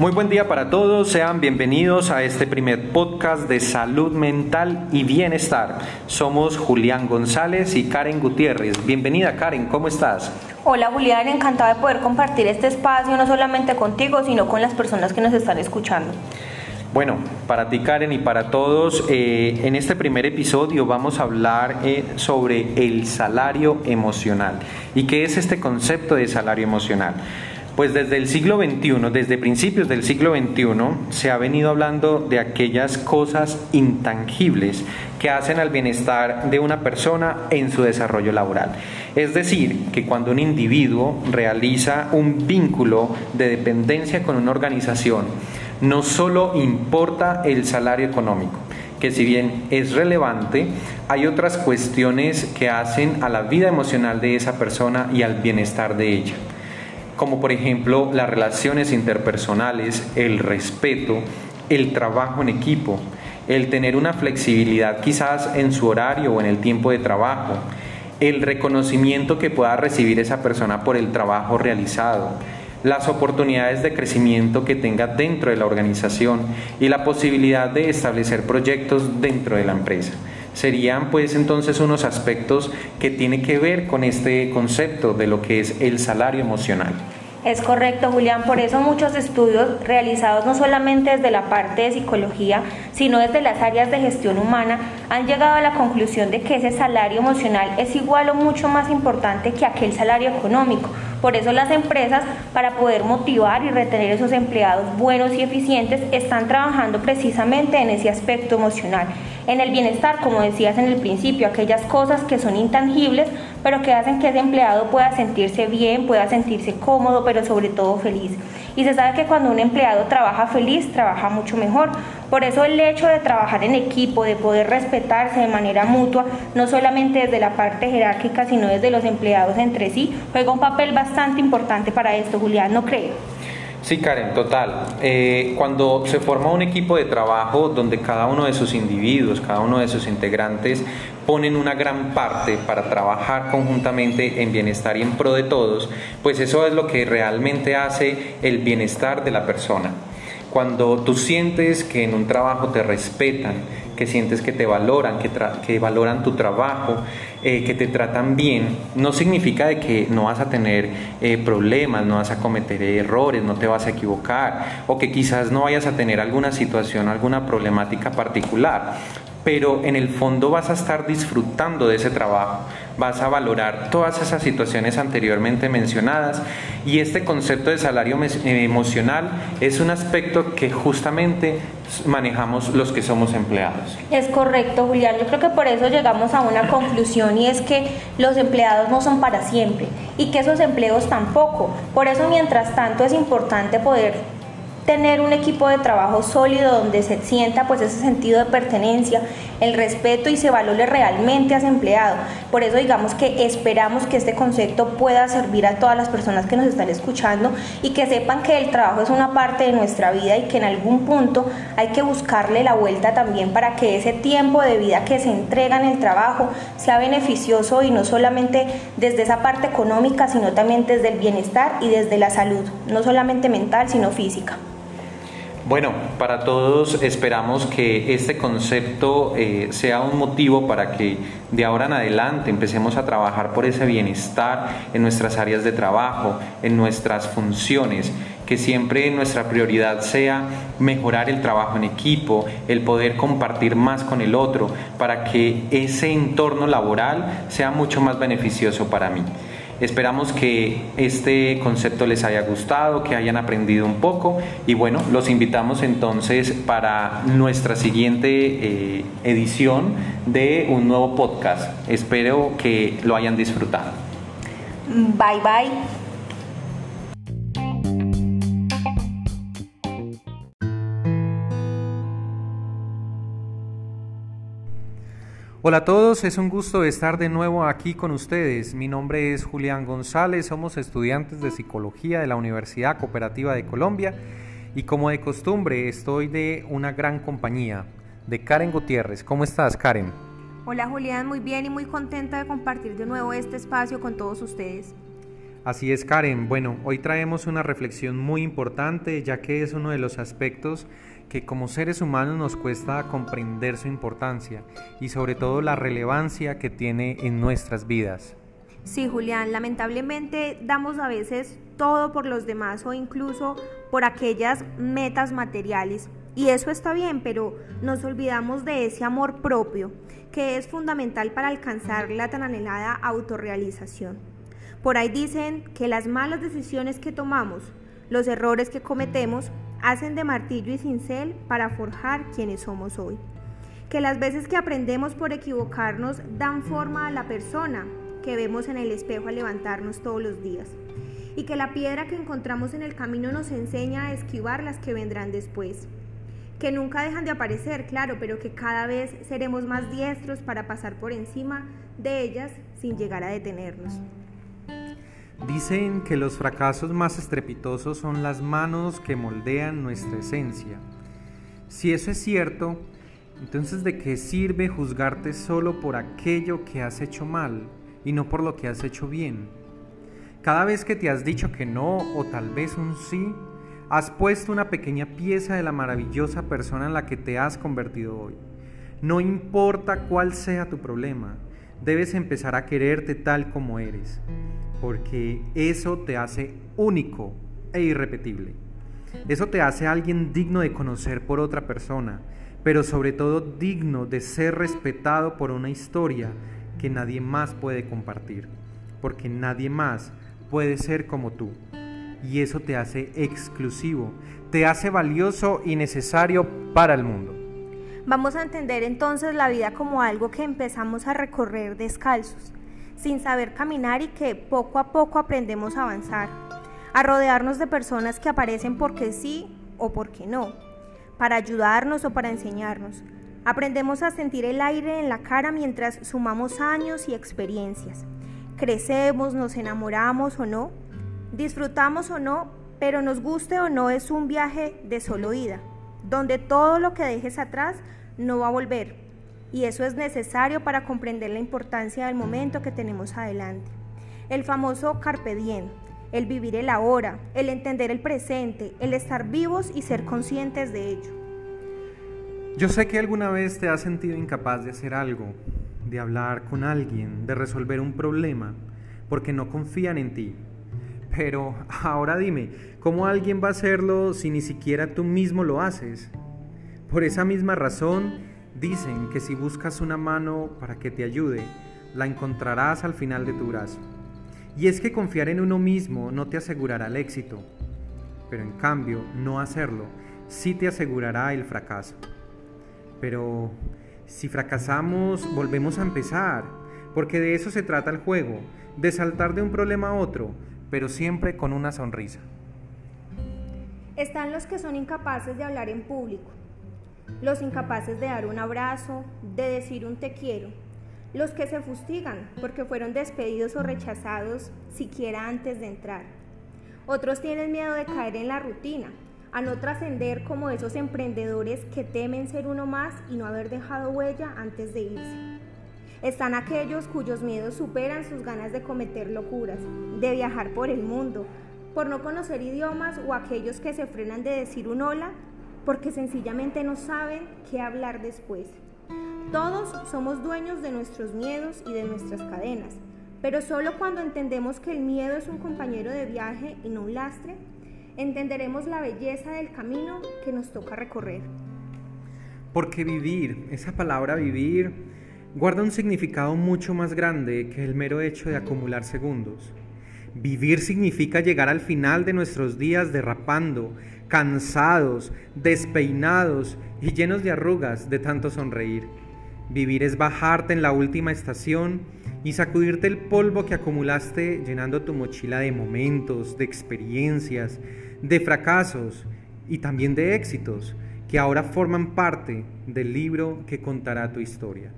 Muy buen día para todos, sean bienvenidos a este primer podcast de salud mental y bienestar. Somos Julián González y Karen Gutiérrez. Bienvenida Karen, ¿cómo estás? Hola Julián, encantada de poder compartir este espacio no solamente contigo, sino con las personas que nos están escuchando. Bueno, para ti Karen y para todos, eh, en este primer episodio vamos a hablar eh, sobre el salario emocional. ¿Y qué es este concepto de salario emocional? Pues desde el siglo XXI, desde principios del siglo XXI, se ha venido hablando de aquellas cosas intangibles que hacen al bienestar de una persona en su desarrollo laboral. Es decir, que cuando un individuo realiza un vínculo de dependencia con una organización, no solo importa el salario económico, que si bien es relevante, hay otras cuestiones que hacen a la vida emocional de esa persona y al bienestar de ella, como por ejemplo las relaciones interpersonales, el respeto, el trabajo en equipo, el tener una flexibilidad quizás en su horario o en el tiempo de trabajo, el reconocimiento que pueda recibir esa persona por el trabajo realizado, las oportunidades de crecimiento que tenga dentro de la organización y la posibilidad de establecer proyectos dentro de la empresa. Serían pues entonces unos aspectos que tiene que ver con este concepto de lo que es el salario emocional. Es correcto, Julián. Por eso muchos estudios realizados no solamente desde la parte de psicología, sino desde las áreas de gestión humana, han llegado a la conclusión de que ese salario emocional es igual o mucho más importante que aquel salario económico. Por eso las empresas, para poder motivar y retener esos empleados buenos y eficientes, están trabajando precisamente en ese aspecto emocional en el bienestar, como decías en el principio, aquellas cosas que son intangibles, pero que hacen que ese empleado pueda sentirse bien, pueda sentirse cómodo, pero sobre todo feliz. Y se sabe que cuando un empleado trabaja feliz, trabaja mucho mejor. Por eso el hecho de trabajar en equipo, de poder respetarse de manera mutua, no solamente desde la parte jerárquica, sino desde los empleados entre sí, juega un papel bastante importante para esto, Julián, ¿no cree? Sí, Karen, total. Eh, cuando se forma un equipo de trabajo donde cada uno de sus individuos, cada uno de sus integrantes ponen una gran parte para trabajar conjuntamente en bienestar y en pro de todos, pues eso es lo que realmente hace el bienestar de la persona. Cuando tú sientes que en un trabajo te respetan, que sientes que te valoran, que, valoran tu trabajo, eh, que te tratan bien, no significa de que no vas a tener eh, problemas, no vas a cometer errores, no te vas a equivocar, o que quizás no vayas a tener alguna situación, alguna problemática particular pero en el fondo vas a estar disfrutando de ese trabajo, vas a valorar todas esas situaciones anteriormente mencionadas y este concepto de salario emocional es un aspecto que justamente manejamos los que somos empleados. Es correcto, Julián. Yo creo que por eso llegamos a una conclusión y es que los empleados no son para siempre y que esos empleos tampoco. Por eso, mientras tanto, es importante poder tener un equipo de trabajo sólido donde se sienta pues ese sentido de pertenencia, el respeto y se valore realmente a ese empleado. Por eso digamos que esperamos que este concepto pueda servir a todas las personas que nos están escuchando y que sepan que el trabajo es una parte de nuestra vida y que en algún punto hay que buscarle la vuelta también para que ese tiempo de vida que se entrega en el trabajo sea beneficioso y no solamente desde esa parte económica, sino también desde el bienestar y desde la salud, no solamente mental, sino física. Bueno, para todos esperamos que este concepto eh, sea un motivo para que de ahora en adelante empecemos a trabajar por ese bienestar en nuestras áreas de trabajo, en nuestras funciones, que siempre nuestra prioridad sea mejorar el trabajo en equipo, el poder compartir más con el otro, para que ese entorno laboral sea mucho más beneficioso para mí. Esperamos que este concepto les haya gustado, que hayan aprendido un poco y bueno, los invitamos entonces para nuestra siguiente eh, edición de un nuevo podcast. Espero que lo hayan disfrutado. Bye bye. Hola a todos, es un gusto estar de nuevo aquí con ustedes. Mi nombre es Julián González, somos estudiantes de Psicología de la Universidad Cooperativa de Colombia y como de costumbre estoy de una gran compañía, de Karen Gutiérrez. ¿Cómo estás, Karen? Hola Julián, muy bien y muy contenta de compartir de nuevo este espacio con todos ustedes. Así es, Karen. Bueno, hoy traemos una reflexión muy importante, ya que es uno de los aspectos que como seres humanos nos cuesta comprender su importancia y sobre todo la relevancia que tiene en nuestras vidas. Sí, Julián, lamentablemente damos a veces todo por los demás o incluso por aquellas metas materiales. Y eso está bien, pero nos olvidamos de ese amor propio, que es fundamental para alcanzar la tan anhelada autorrealización. Por ahí dicen que las malas decisiones que tomamos, los errores que cometemos, hacen de martillo y cincel para forjar quienes somos hoy. Que las veces que aprendemos por equivocarnos dan forma a la persona que vemos en el espejo al levantarnos todos los días. Y que la piedra que encontramos en el camino nos enseña a esquivar las que vendrán después. Que nunca dejan de aparecer, claro, pero que cada vez seremos más diestros para pasar por encima de ellas sin llegar a detenernos. Dicen que los fracasos más estrepitosos son las manos que moldean nuestra esencia. Si eso es cierto, entonces ¿de qué sirve juzgarte solo por aquello que has hecho mal y no por lo que has hecho bien? Cada vez que te has dicho que no o tal vez un sí, has puesto una pequeña pieza de la maravillosa persona en la que te has convertido hoy. No importa cuál sea tu problema, debes empezar a quererte tal como eres porque eso te hace único e irrepetible. Eso te hace alguien digno de conocer por otra persona, pero sobre todo digno de ser respetado por una historia que nadie más puede compartir, porque nadie más puede ser como tú. Y eso te hace exclusivo, te hace valioso y necesario para el mundo. Vamos a entender entonces la vida como algo que empezamos a recorrer descalzos sin saber caminar y que poco a poco aprendemos a avanzar, a rodearnos de personas que aparecen porque sí o porque no, para ayudarnos o para enseñarnos. Aprendemos a sentir el aire en la cara mientras sumamos años y experiencias. Crecemos, nos enamoramos o no, disfrutamos o no, pero nos guste o no es un viaje de solo ida, donde todo lo que dejes atrás no va a volver, y eso es necesario para comprender la importancia del momento que tenemos adelante. El famoso carpe diem, el vivir el ahora, el entender el presente, el estar vivos y ser conscientes de ello. Yo sé que alguna vez te has sentido incapaz de hacer algo, de hablar con alguien, de resolver un problema, porque no confían en ti. Pero ahora dime, ¿cómo alguien va a hacerlo si ni siquiera tú mismo lo haces? Por esa misma razón, Dicen que si buscas una mano para que te ayude, la encontrarás al final de tu brazo. Y es que confiar en uno mismo no te asegurará el éxito, pero en cambio no hacerlo sí te asegurará el fracaso. Pero si fracasamos, volvemos a empezar, porque de eso se trata el juego, de saltar de un problema a otro, pero siempre con una sonrisa. Están los que son incapaces de hablar en público, los incapaces de dar un abrazo, de decir un te quiero, los que se fustigan porque fueron despedidos o rechazados siquiera antes de entrar. Otros tienen miedo de caer en la rutina, a no trascender como esos emprendedores que temen ser uno más y no haber dejado huella antes de irse. Están aquellos cuyos miedos superan sus ganas de cometer locuras, de viajar por el mundo, por no conocer idiomas o aquellos que se frenan de decir un hola porque sencillamente no saben qué hablar después. Todos somos dueños de nuestros miedos y de nuestras cadenas, pero solo cuando entendemos que el miedo es un compañero de viaje y no un lastre, entenderemos la belleza del camino que nos toca recorrer. Porque vivir, esa palabra vivir, guarda un significado mucho más grande que el mero hecho de acumular segundos. Vivir significa llegar al final de nuestros días derrapando, cansados, despeinados y llenos de arrugas de tanto sonreír. Vivir es bajarte en la última estación y sacudirte el polvo que acumulaste llenando tu mochila de momentos, de experiencias, de fracasos y también de éxitos que ahora forman parte del libro que contará tu historia.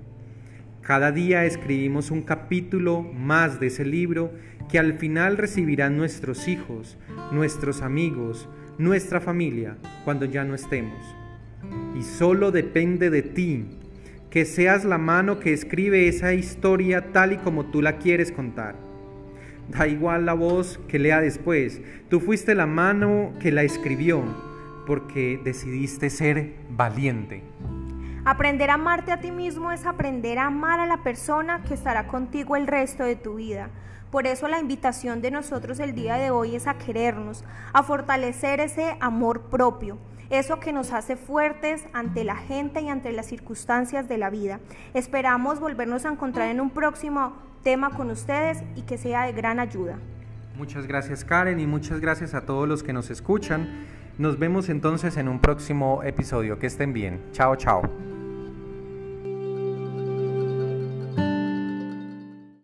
Cada día escribimos un capítulo más de ese libro que al final recibirán nuestros hijos, nuestros amigos, nuestra familia cuando ya no estemos. Y solo depende de ti que seas la mano que escribe esa historia tal y como tú la quieres contar. Da igual la voz que lea después. Tú fuiste la mano que la escribió porque decidiste ser valiente. Aprender a amarte a ti mismo es aprender a amar a la persona que estará contigo el resto de tu vida. Por eso la invitación de nosotros el día de hoy es a querernos, a fortalecer ese amor propio, eso que nos hace fuertes ante la gente y ante las circunstancias de la vida. Esperamos volvernos a encontrar en un próximo tema con ustedes y que sea de gran ayuda. Muchas gracias Karen y muchas gracias a todos los que nos escuchan. Nos vemos entonces en un próximo episodio. Que estén bien. Chao, chao.